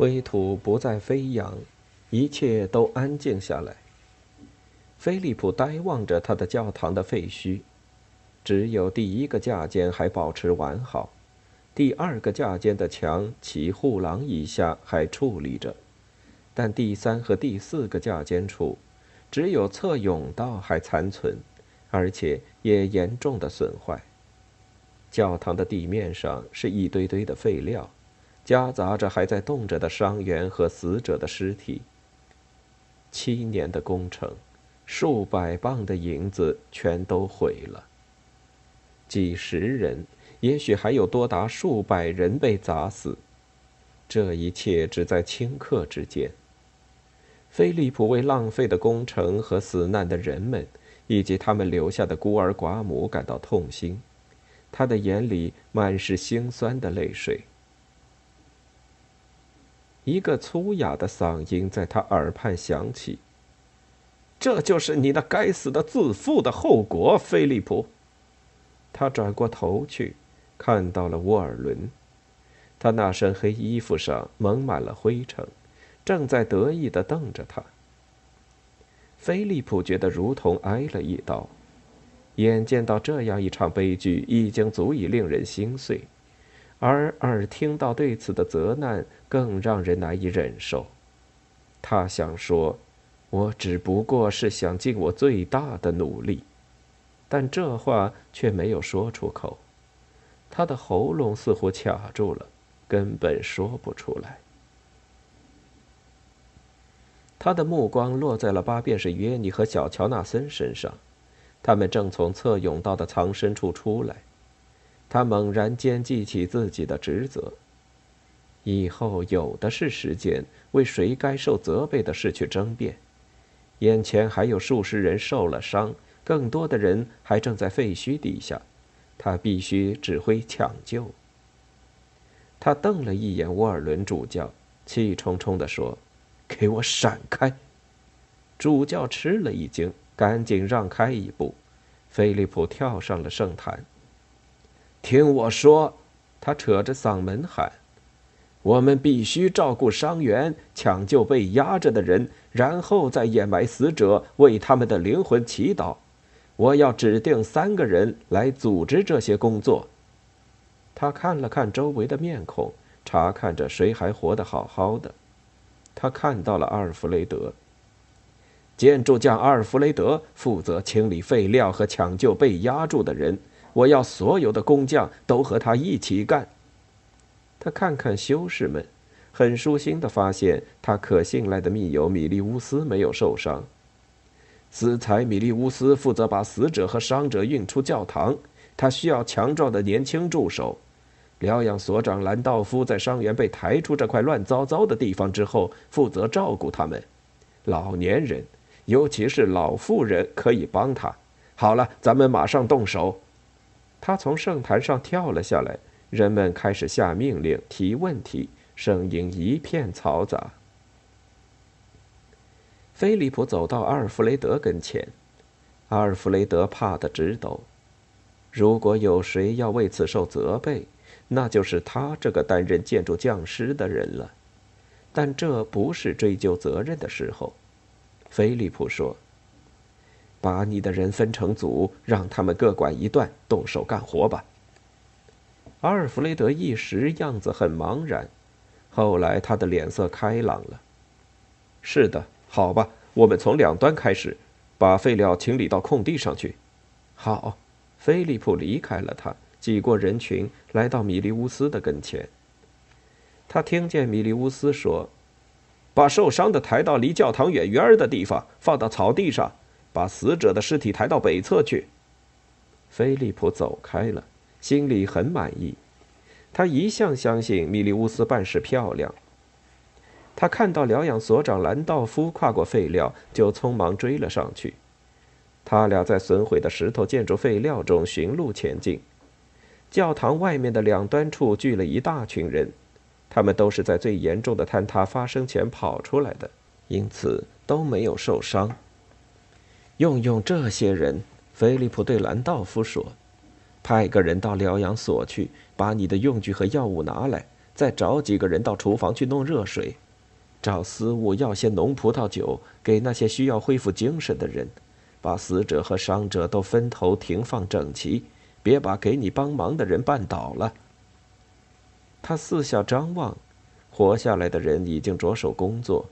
灰土不再飞扬，一切都安静下来。菲利普呆望着他的教堂的废墟，只有第一个架间还保持完好。第二个架间的墙其护廊以下还矗立着，但第三和第四个架间处，只有侧甬道还残存，而且也严重的损坏。教堂的地面上是一堆堆的废料，夹杂着还在动着的伤员和死者的尸体。七年的工程，数百磅的银子全都毁了，几十人。也许还有多达数百人被砸死，这一切只在顷刻之间。菲利普为浪费的工程和死难的人们，以及他们留下的孤儿寡母感到痛心，他的眼里满是心酸的泪水。一个粗哑的嗓音在他耳畔响起：“这就是你那该死的自负的后果，菲利普。”他转过头去。看到了沃尔伦，他那身黑衣服上蒙满了灰尘，正在得意地瞪着他。菲利普觉得如同挨了一刀，眼见到这样一场悲剧已经足以令人心碎，而耳听到对此的责难更让人难以忍受。他想说：“我只不过是想尽我最大的努力。”但这话却没有说出口。他的喉咙似乎卡住了，根本说不出来。他的目光落在了八便士约尼和小乔纳森身上，他们正从侧甬道的藏身处出来。他猛然间记起自己的职责，以后有的是时间为谁该受责备的事去争辩。眼前还有数十人受了伤，更多的人还正在废墟底下。他必须指挥抢救。他瞪了一眼沃尔伦主教，气冲冲地说：“给我闪开！”主教吃了一惊，赶紧让开一步。菲利普跳上了圣坛。听我说，他扯着嗓门喊：“我们必须照顾伤员，抢救被压着的人，然后再掩埋死者，为他们的灵魂祈祷。”我要指定三个人来组织这些工作。他看了看周围的面孔，查看着谁还活得好好的。他看到了阿尔弗雷德。建筑匠阿尔弗雷德负责清理废料和抢救被压住的人。我要所有的工匠都和他一起干。他看看修士们，很舒心的发现他可信赖的密友米利乌斯没有受伤。死才米利乌斯负责把死者和伤者运出教堂，他需要强壮的年轻助手。疗养所长兰道夫在伤员被抬出这块乱糟糟的地方之后，负责照顾他们。老年人，尤其是老妇人，可以帮他。好了，咱们马上动手。他从圣坛上跳了下来，人们开始下命令、提问题，声音一片嘈杂。菲利普走到阿尔弗雷德跟前，阿尔弗雷德怕得直抖。如果有谁要为此受责备，那就是他这个担任建筑匠师的人了。但这不是追究责任的时候。菲利普说：“把你的人分成组，让他们各管一段，动手干活吧。”阿尔弗雷德一时样子很茫然，后来他的脸色开朗了。“是的。”好吧，我们从两端开始，把废料清理到空地上去。好，菲利普离开了他，挤过人群，来到米利乌斯的跟前。他听见米利乌斯说：“把受伤的抬到离教堂远远的地方，放到草地上，把死者的尸体抬到北侧去。”菲利普走开了，心里很满意。他一向相信米利乌斯办事漂亮。他看到疗养所长兰道夫跨过废料，就匆忙追了上去。他俩在损毁的石头建筑废料中寻路前进。教堂外面的两端处聚了一大群人，他们都是在最严重的坍塌发生前跑出来的，因此都没有受伤。用用这些人，菲利普对兰道夫说：“派个人到疗养所去，把你的用具和药物拿来，再找几个人到厨房去弄热水。”找私物要些浓葡萄酒给那些需要恢复精神的人，把死者和伤者都分头停放整齐，别把给你帮忙的人绊倒了。他四下张望，活下来的人已经着手工作，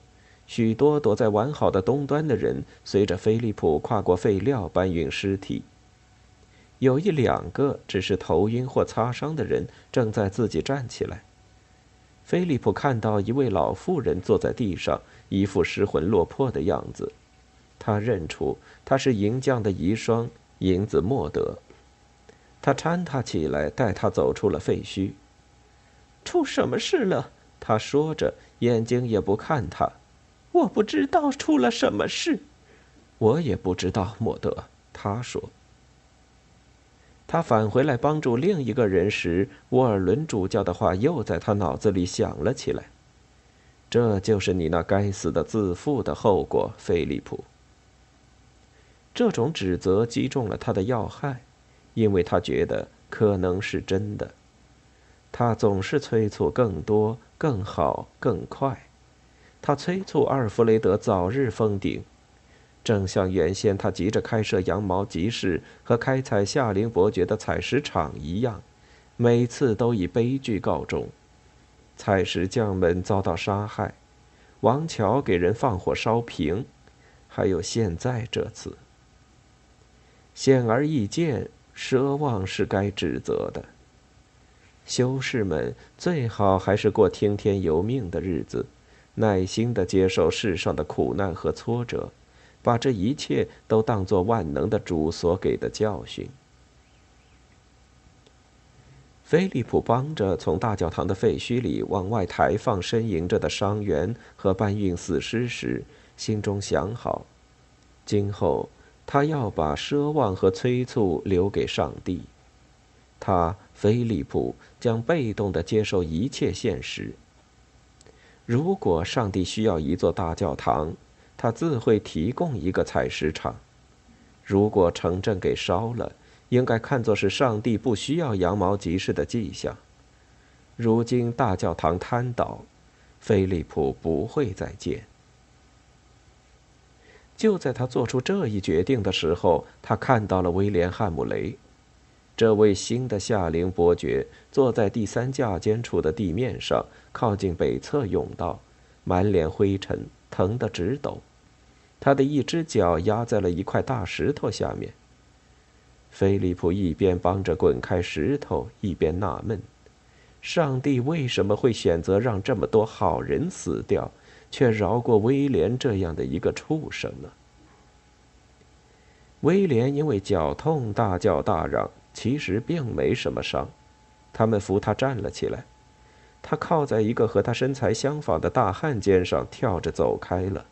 许多躲在完好的东端的人随着菲利普跨过废料搬运尸体，有一两个只是头晕或擦伤的人正在自己站起来。菲利普看到一位老妇人坐在地上，一副失魂落魄的样子。他认出她是银匠的遗孀银子莫德。他搀她起来，带她走出了废墟。出什么事了？他说着，眼睛也不看他。我不知道出了什么事。我也不知道，莫德。他说。他返回来帮助另一个人时，沃尔伦主教的话又在他脑子里响了起来：“这就是你那该死的自负的后果，菲利普。”这种指责击中了他的要害，因为他觉得可能是真的。他总是催促更多、更好、更快。他催促阿尔弗雷德早日封顶。正像原先他急着开设羊毛集市和开采夏林伯爵的采石场一样，每次都以悲剧告终：采石匠们遭到杀害，王乔给人放火烧瓶，还有现在这次。显而易见，奢望是该指责的。修士们最好还是过听天由命的日子，耐心地接受世上的苦难和挫折。把这一切都当作万能的主所给的教训。菲利普帮着从大教堂的废墟里往外抬放呻吟着的伤员和搬运死尸时，心中想好：今后他要把奢望和催促留给上帝。他菲利普将被动的接受一切现实。如果上帝需要一座大教堂，他自会提供一个采石场。如果城镇给烧了，应该看作是上帝不需要羊毛集市的迹象。如今大教堂瘫倒，菲利普不会再见。就在他做出这一决定的时候，他看到了威廉·汉姆雷，这位新的夏灵伯爵坐在第三架间处的地面上，靠近北侧甬道，满脸灰尘，疼得直抖。他的一只脚压在了一块大石头下面。菲利普一边帮着滚开石头，一边纳闷：上帝为什么会选择让这么多好人死掉，却饶过威廉这样的一个畜生呢？威廉因为脚痛大叫大嚷，其实并没什么伤。他们扶他站了起来，他靠在一个和他身材相仿的大汉肩上，跳着走开了。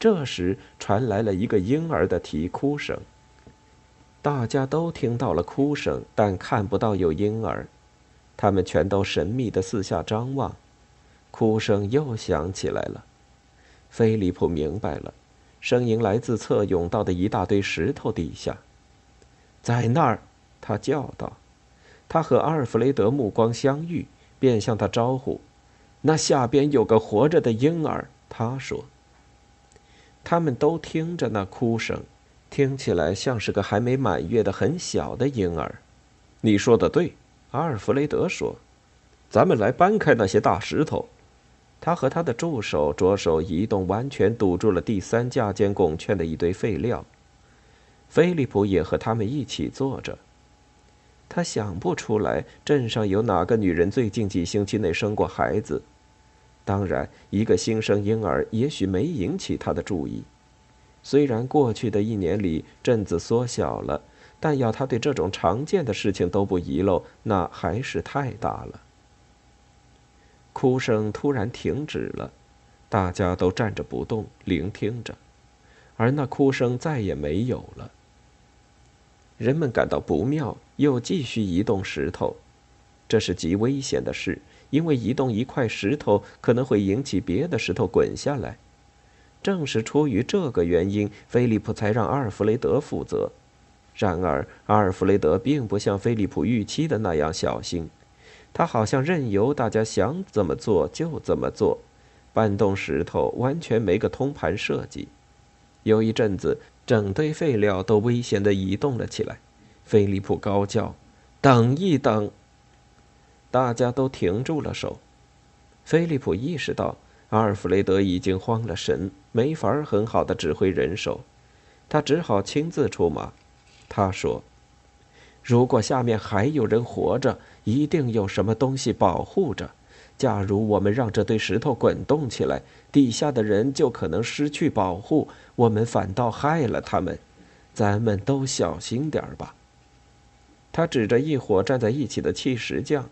这时传来了一个婴儿的啼哭声。大家都听到了哭声，但看不到有婴儿。他们全都神秘的四下张望。哭声又响起来了。菲利普明白了，声音来自侧甬道的一大堆石头底下。在那儿，他叫道。他和阿尔弗雷德目光相遇，便向他招呼：“那下边有个活着的婴儿。”他说。他们都听着那哭声，听起来像是个还没满月的很小的婴儿。你说的对，阿尔弗雷德说：“咱们来搬开那些大石头。”他和他的助手着手移动完全堵住了第三架间拱券的一堆废料。菲利普也和他们一起坐着。他想不出来镇上有哪个女人最近几星期内生过孩子。当然，一个新生婴儿也许没引起他的注意。虽然过去的一年里镇子缩小了，但要他对这种常见的事情都不遗漏，那还是太大了。哭声突然停止了，大家都站着不动，聆听着，而那哭声再也没有了。人们感到不妙，又继续移动石头，这是极危险的事，因为移动一块石头可能会引起别的石头滚下来。正是出于这个原因，菲利普才让阿尔弗雷德负责。然而，阿尔弗雷德并不像菲利普预期的那样小心，他好像任由大家想怎么做就怎么做，搬动石头完全没个通盘设计。有一阵子。整堆废料都危险地移动了起来，菲利普高叫：“等一等！”大家都停住了手。菲利普意识到阿尔弗雷德已经慌了神，没法很好的指挥人手，他只好亲自出马。他说：“如果下面还有人活着，一定有什么东西保护着。假如我们让这堆石头滚动起来，底下的人就可能失去保护。”我们反倒害了他们，咱们都小心点儿吧。他指着一伙站在一起的砌石匠：“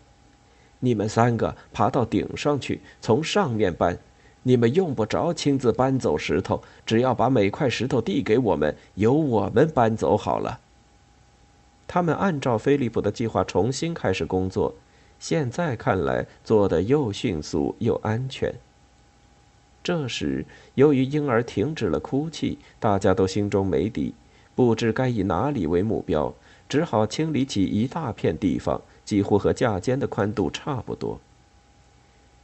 你们三个爬到顶上去，从上面搬。你们用不着亲自搬走石头，只要把每块石头递给我们，由我们搬走好了。”他们按照菲利普的计划重新开始工作，现在看来做得又迅速又安全。这时，由于婴儿停止了哭泣，大家都心中没底，不知该以哪里为目标，只好清理起一大片地方，几乎和架间的宽度差不多。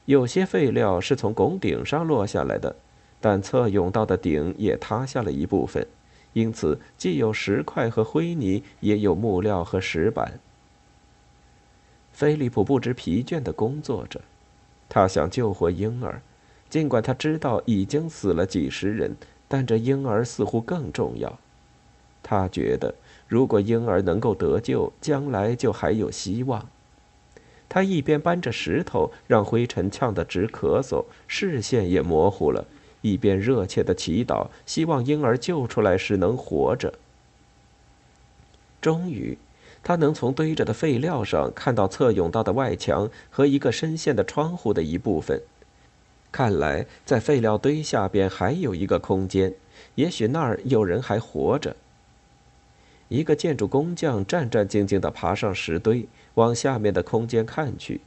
有些废料是从拱顶上落下来的，但侧甬道的顶也塌下了一部分，因此既有石块和灰泥，也有木料和石板。菲利普不知疲倦地工作着，他想救活婴儿。尽管他知道已经死了几十人，但这婴儿似乎更重要。他觉得，如果婴儿能够得救，将来就还有希望。他一边搬着石头，让灰尘呛得直咳嗽，视线也模糊了，一边热切地祈祷，希望婴儿救出来时能活着。终于，他能从堆着的废料上看到侧甬道的外墙和一个深陷的窗户的一部分。看来，在废料堆下边还有一个空间，也许那儿有人还活着。一个建筑工匠战战兢兢地爬上石堆，往下面的空间看去。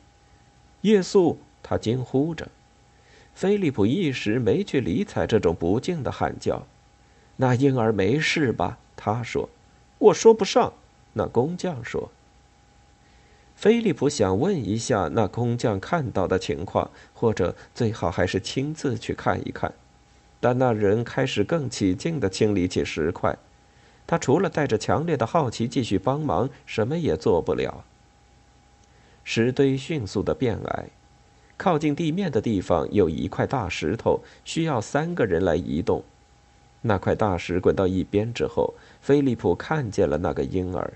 夜宿！他惊呼着。菲利普一时没去理睬这种不敬的喊叫。那婴儿没事吧？他说。我说不上。那工匠说。菲利普想问一下那工匠看到的情况，或者最好还是亲自去看一看。但那人开始更起劲地清理起石块，他除了带着强烈的好奇继续帮忙，什么也做不了。石堆迅速地变矮，靠近地面的地方有一块大石头，需要三个人来移动。那块大石滚到一边之后，菲利普看见了那个婴儿。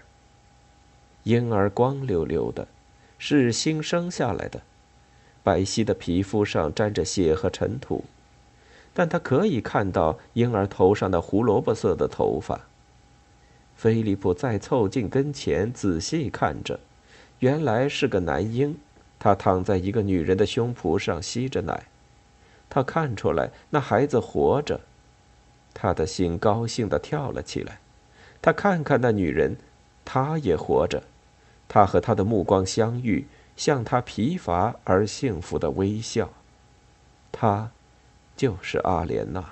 婴儿光溜溜的，是新生下来的，白皙的皮肤上沾着血和尘土，但他可以看到婴儿头上的胡萝卜色的头发。菲利普再凑近跟前仔细看着，原来是个男婴，他躺在一个女人的胸脯上吸着奶，他看出来那孩子活着，他的心高兴地跳了起来，他看看那女人。她也活着，他和他的目光相遇，向他疲乏而幸福的微笑。他，就是阿莲娜。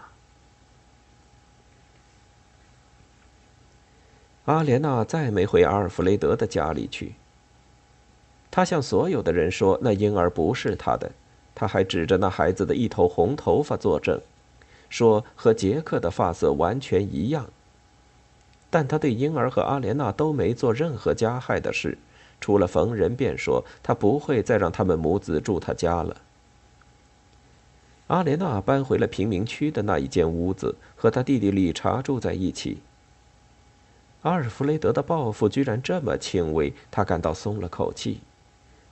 阿莲娜再没回阿尔弗雷德的家里去。他向所有的人说，那婴儿不是他的。他还指着那孩子的一头红头发作证，说和杰克的发色完全一样。但他对婴儿和阿莲娜都没做任何加害的事，除了逢人便说他不会再让他们母子住他家了。阿莲娜搬回了贫民区的那一间屋子，和他弟弟理查住在一起。阿尔弗雷德的报复居然这么轻微，他感到松了口气。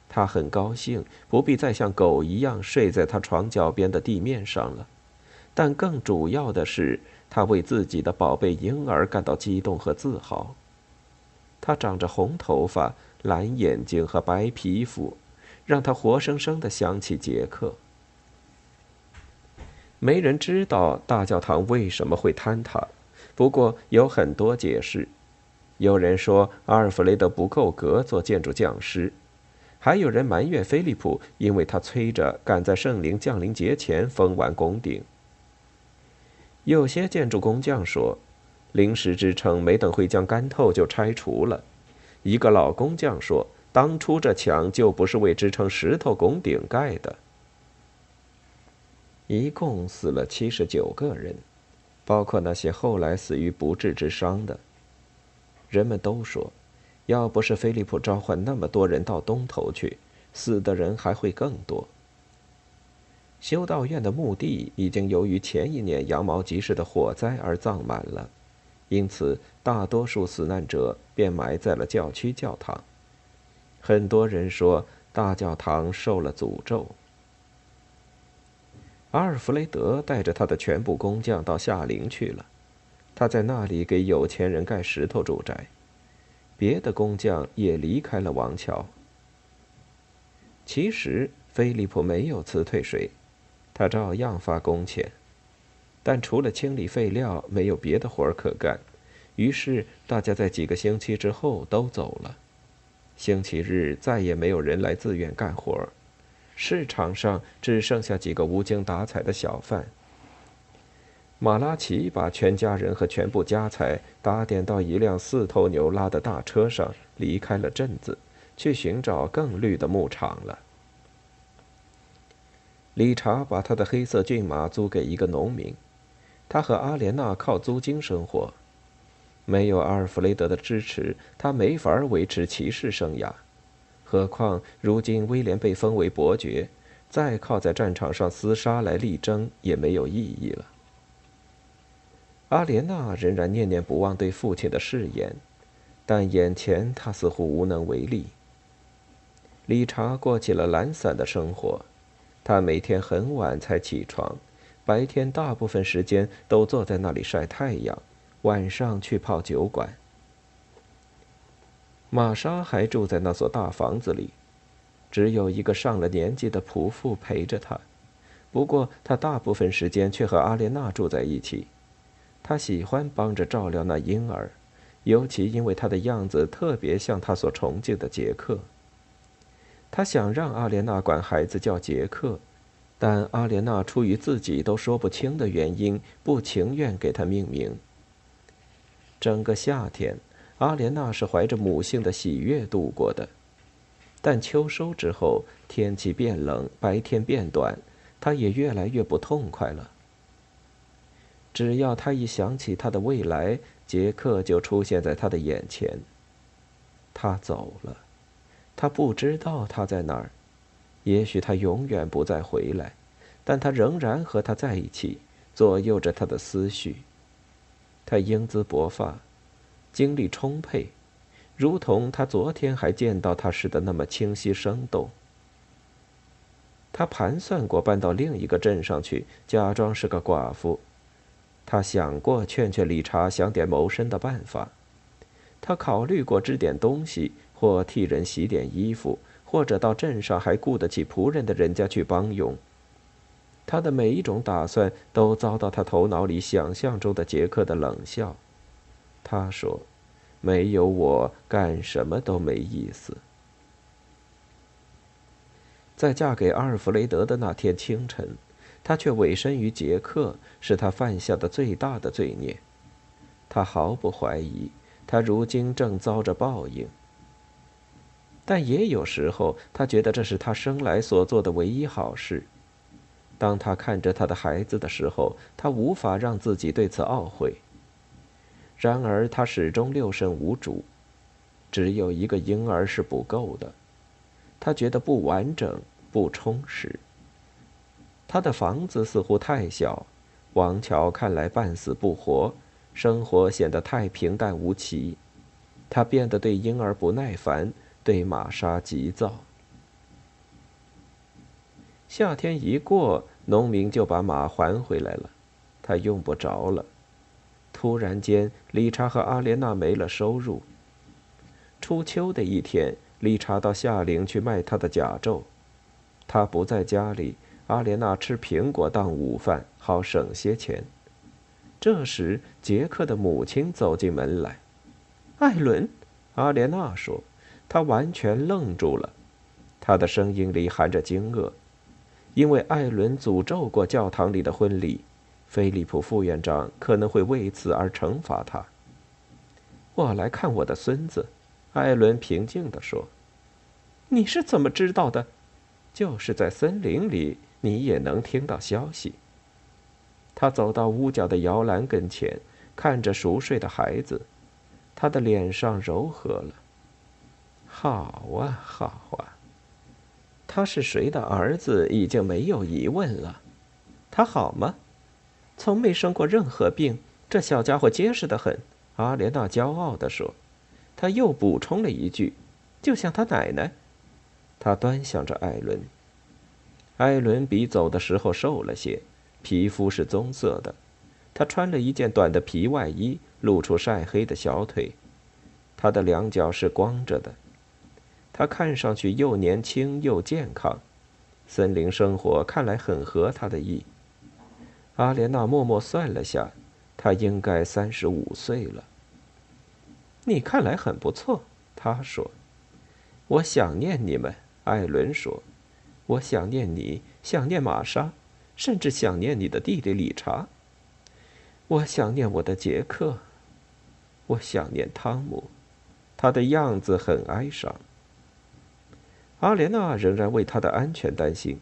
他很高兴不必再像狗一样睡在他床脚边的地面上了，但更主要的是。他为自己的宝贝婴儿感到激动和自豪。他长着红头发、蓝眼睛和白皮肤，让他活生生的想起杰克。没人知道大教堂为什么会坍塌，不过有很多解释。有人说阿尔弗雷德不够格做建筑匠师，还有人埋怨菲利普，因为他催着赶在圣灵降临节前封完宫顶。有些建筑工匠说，临时支撑没等灰浆干透就拆除了。一个老工匠说，当初这墙就不是为支撑石头拱顶盖的。一共死了七十九个人，包括那些后来死于不治之伤的。人们都说，要不是菲利普召唤那么多人到东头去，死的人还会更多。修道院的墓地已经由于前一年羊毛集市的火灾而葬满了，因此大多数死难者便埋在了教区教堂。很多人说，大教堂受了诅咒。阿尔弗雷德带着他的全部工匠到夏陵去了，他在那里给有钱人盖石头住宅。别的工匠也离开了王桥。其实菲利普没有辞退谁，他照样发工钱，但除了清理废料，没有别的活儿可干。于是大家在几个星期之后都走了。星期日再也没有人来自愿干活儿。市场上只剩下几个无精打采的小贩。马拉奇把全家人和全部家财打点到一辆四头牛拉的大车上，离开了镇子，去寻找更绿的牧场了。理查把他的黑色骏马租给一个农民，他和阿莲娜靠租金生活。没有阿尔弗雷德的支持，他没法维持骑士生涯。何况如今威廉被封为伯爵，再靠在战场上厮杀来力争也没有意义了。阿莲娜仍然念念不忘对父亲的誓言，但眼前他似乎无能为力。理查过起了懒散的生活，他每天很晚才起床，白天大部分时间都坐在那里晒太阳，晚上去泡酒馆。玛莎还住在那所大房子里，只有一个上了年纪的仆妇陪着她。不过，她大部分时间却和阿莲娜住在一起。她喜欢帮着照料那婴儿，尤其因为他的样子特别像她所崇敬的杰克。她想让阿莲娜管孩子叫杰克，但阿莲娜出于自己都说不清的原因，不情愿给他命名。整个夏天。阿莲娜是怀着母性的喜悦度过的，但秋收之后，天气变冷，白天变短，她也越来越不痛快了。只要她一想起他的未来，杰克就出现在他的眼前。他走了，他不知道他在哪儿，也许他永远不再回来，但他仍然和他在一起，左右着他的思绪。他英姿勃发。精力充沛，如同他昨天还见到他时的那么清晰生动。他盘算过搬到另一个镇上去，假装是个寡妇。他想过劝劝理查想点谋生的办法。他考虑过织点东西，或替人洗点衣服，或者到镇上还雇得起仆人的人家去帮佣。他的每一种打算都遭到他头脑里想象中的杰克的冷笑。他说：“没有我，干什么都没意思。”在嫁给阿尔弗雷德的那天清晨，他却委身于杰克，是他犯下的最大的罪孽。他毫不怀疑，他如今正遭着报应。但也有时候，他觉得这是他生来所做的唯一好事。当他看着他的孩子的时候，他无法让自己对此懊悔。然而，他始终六神无主，只有一个婴儿是不够的。他觉得不完整、不充实。他的房子似乎太小，王乔看来半死不活，生活显得太平淡无奇。他变得对婴儿不耐烦，对玛莎急躁。夏天一过，农民就把马还回来了，他用不着了。突然间，理查和阿莲娜没了收入。初秋的一天，理查到夏令去卖他的甲胄，他不在家里。阿莲娜吃苹果当午饭，好省些钱。这时，杰克的母亲走进门来。艾伦，阿莲娜说，他完全愣住了，他的声音里含着惊愕，因为艾伦诅咒过教堂里的婚礼，菲利普副院长可能会为此而惩罚他。我来看我的孙子，艾伦平静地说。你是怎么知道的？就是在森林里。你也能听到消息。他走到屋角的摇篮跟前，看着熟睡的孩子，他的脸上柔和了。好啊，好啊，他是谁的儿子已经没有疑问了。他好吗？从没生过任何病，这小家伙结实的很。阿莲娜骄傲地说。他又补充了一句：“就像他奶奶。”他端详着艾伦。艾伦比走的时候瘦了些，皮肤是棕色的。他穿了一件短的皮外衣，露出晒黑的小腿。他的两脚是光着的。他看上去又年轻又健康。森林生活看来很合他的意。阿莲娜默默算了下，他应该三十五岁了。你看来很不错，他说。我想念你们，艾伦说。我想念你，想念玛莎，甚至想念你的弟弟理查。我想念我的杰克，我想念汤姆，他的样子很哀伤。阿莲娜仍然为他的安全担心。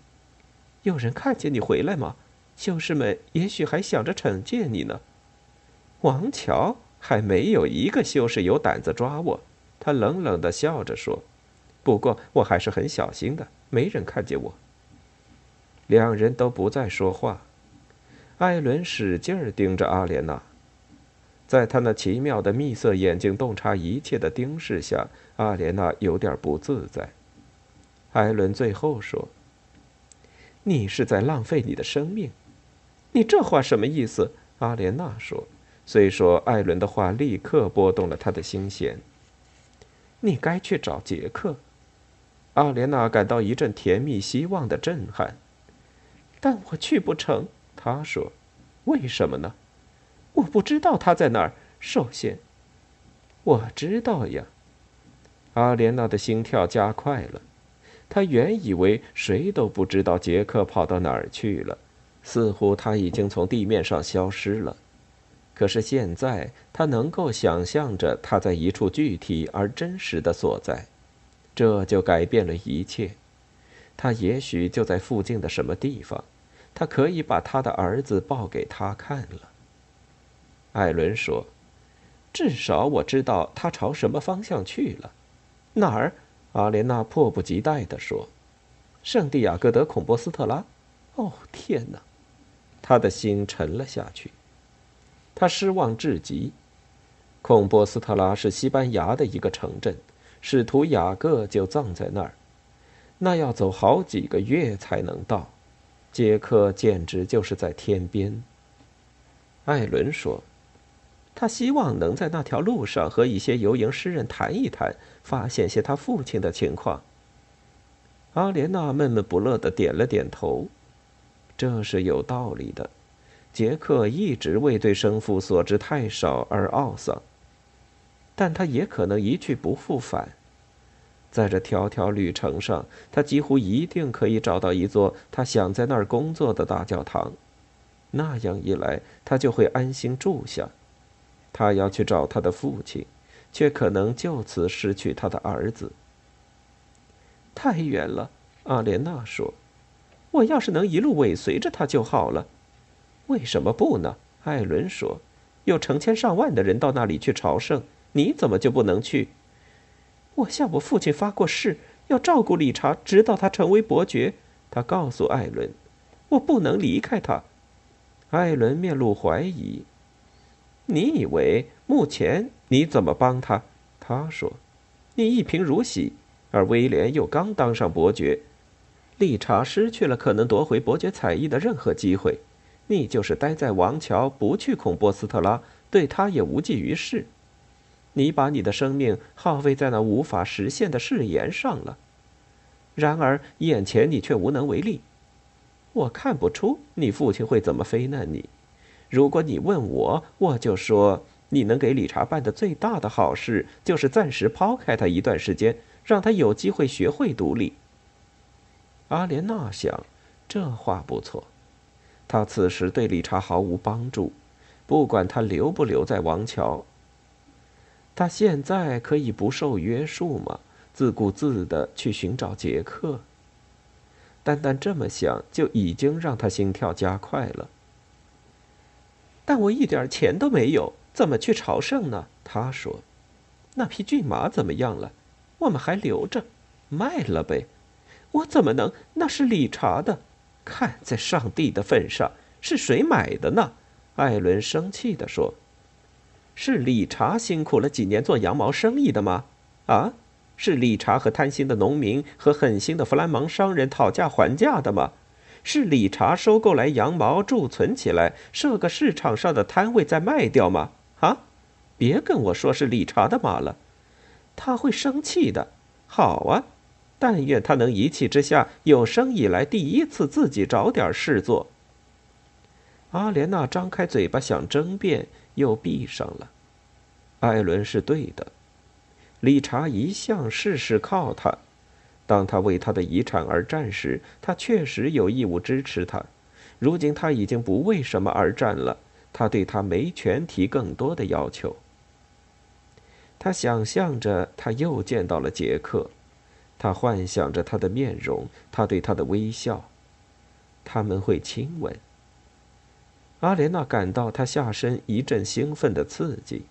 有人看见你回来吗？修士们也许还想着惩戒你呢。王乔还没有一个修士有胆子抓我。他冷冷的笑着说。不过我还是很小心的，没人看见我。两人都不再说话。艾伦使劲盯着阿莲娜，在他那奇妙的蜜色眼睛洞察一切的盯视下，阿莲娜有点不自在。艾伦最后说：“你是在浪费你的生命。”你这话什么意思？阿莲娜说。虽说艾伦的话立刻拨动了他的心弦。你该去找杰克。阿莲娜感到一阵甜蜜希望的震撼，但我去不成。她说：“为什么呢？我不知道他在哪儿。首先，我知道呀。”阿莲娜的心跳加快了。他原以为谁都不知道杰克跑到哪儿去了，似乎他已经从地面上消失了。可是现在，他能够想象着他在一处具体而真实的所在。这就改变了一切，他也许就在附近的什么地方，他可以把他的儿子抱给他看了。艾伦说：“至少我知道他朝什么方向去了。”哪儿？阿莲娜迫不及待地说：“圣地亚哥德孔波斯特拉。”哦，天哪！他的心沉了下去，他失望至极。孔波斯特拉是西班牙的一个城镇。使徒雅各就葬在那儿，那要走好几个月才能到。杰克简直就是在天边。艾伦说：“他希望能在那条路上和一些游吟诗人谈一谈，发现些他父亲的情况。”阿莲娜闷闷不乐的点了点头。这是有道理的。杰克一直为对生父所知太少而懊丧。但他也可能一去不复返。在这条条旅程上，他几乎一定可以找到一座他想在那儿工作的大教堂。那样一来，他就会安心住下。他要去找他的父亲，却可能就此失去他的儿子。太远了，阿莲娜说：“我要是能一路尾随着他就好了。”为什么不呢？艾伦说：“有成千上万的人到那里去朝圣。”你怎么就不能去？我向我父亲发过誓，要照顾理查，直到他成为伯爵。他告诉艾伦，我不能离开他。艾伦面露怀疑。你以为目前你怎么帮他？他说：“你一贫如洗，而威廉又刚当上伯爵，理查失去了可能夺回伯爵彩衣的任何机会。你就是待在王桥，不去孔波斯特拉，对他也无济于事。”你把你的生命耗费在那无法实现的誓言上了。然而眼前你却无能为力。我看不出你父亲会怎么非难你。如果你问我，我就说你能给理查办的最大的好事，就是暂时抛开他一段时间，让他有机会学会独立。阿莲娜想，这话不错。他此时对理查毫无帮助，不管他留不留在王桥。他现在可以不受约束吗？自顾自的去寻找杰克。单单这么想，就已经让他心跳加快了。但我一点钱都没有，怎么去朝圣呢？他说：“那匹骏马怎么样了？我们还留着，卖了呗。我怎么能？那是理查的。看在上帝的份上，是谁买的呢？”艾伦生气地说：“是理查辛苦了几年做羊毛生意的吗？啊，是理查和贪心的农民和狠心的弗兰芒商人讨价还价的吗？”是理查收购来羊毛贮存起来，设个市场上的摊位再卖掉吗？啊！别跟我说是理查的马了，他会生气的。好啊，但愿他能一气之下有生以来第一次自己找点事做。阿莲娜张开嘴巴想争辩，又闭上了。艾伦是对的，理查一向事事靠他。当他为他的遗产而战时，他确实有义务支持他。如今他已经不为什么而战了，他对他没权提更多的要求。他想象着他又见到了杰克，他幻想着他的面容，他对他的微笑，他们会亲吻。阿莲娜感到他下身一阵兴奋的刺激，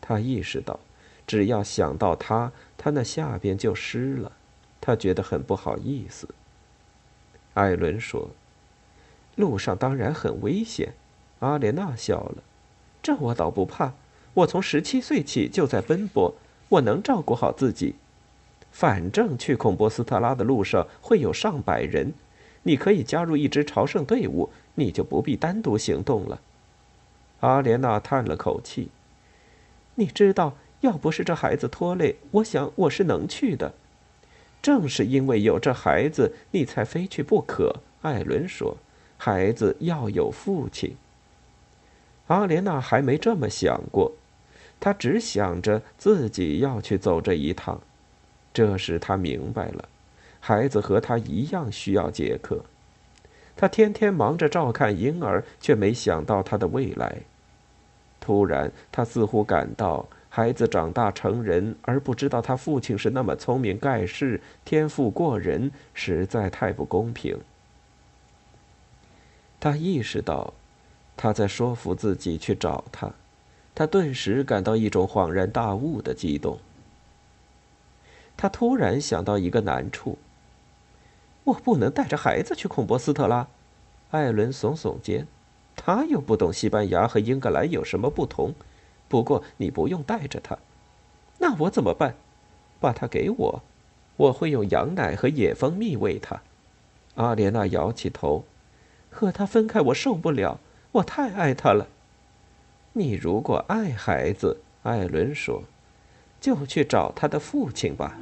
他意识到，只要想到他，他那下边就湿了。他觉得很不好意思。艾伦说：“路上当然很危险。”阿莲娜笑了：“这我倒不怕，我从十七岁起就在奔波，我能照顾好自己。反正去孔波斯特拉的路上会有上百人，你可以加入一支朝圣队伍，你就不必单独行动了。”阿莲娜叹了口气：“你知道，要不是这孩子拖累，我想我是能去的。”正是因为有这孩子，你才非去不可。艾伦说：“孩子要有父亲。”阿莲娜还没这么想过，她只想着自己要去走这一趟。这时她明白了，孩子和她一样需要杰克。她天天忙着照看婴儿，却没想到他的未来。突然，她似乎感到。孩子长大成人，而不知道他父亲是那么聪明盖世、天赋过人，实在太不公平。他意识到，他在说服自己去找他，他顿时感到一种恍然大悟的激动。他突然想到一个难处：我不能带着孩子去孔博斯特拉。艾伦耸耸肩，他又不懂西班牙和英格兰有什么不同。不过你不用带着他，那我怎么办？把他给我，我会用羊奶和野蜂蜜喂他。阿莲娜摇起头，和他分开我受不了，我太爱他了。你如果爱孩子，艾伦说，就去找他的父亲吧。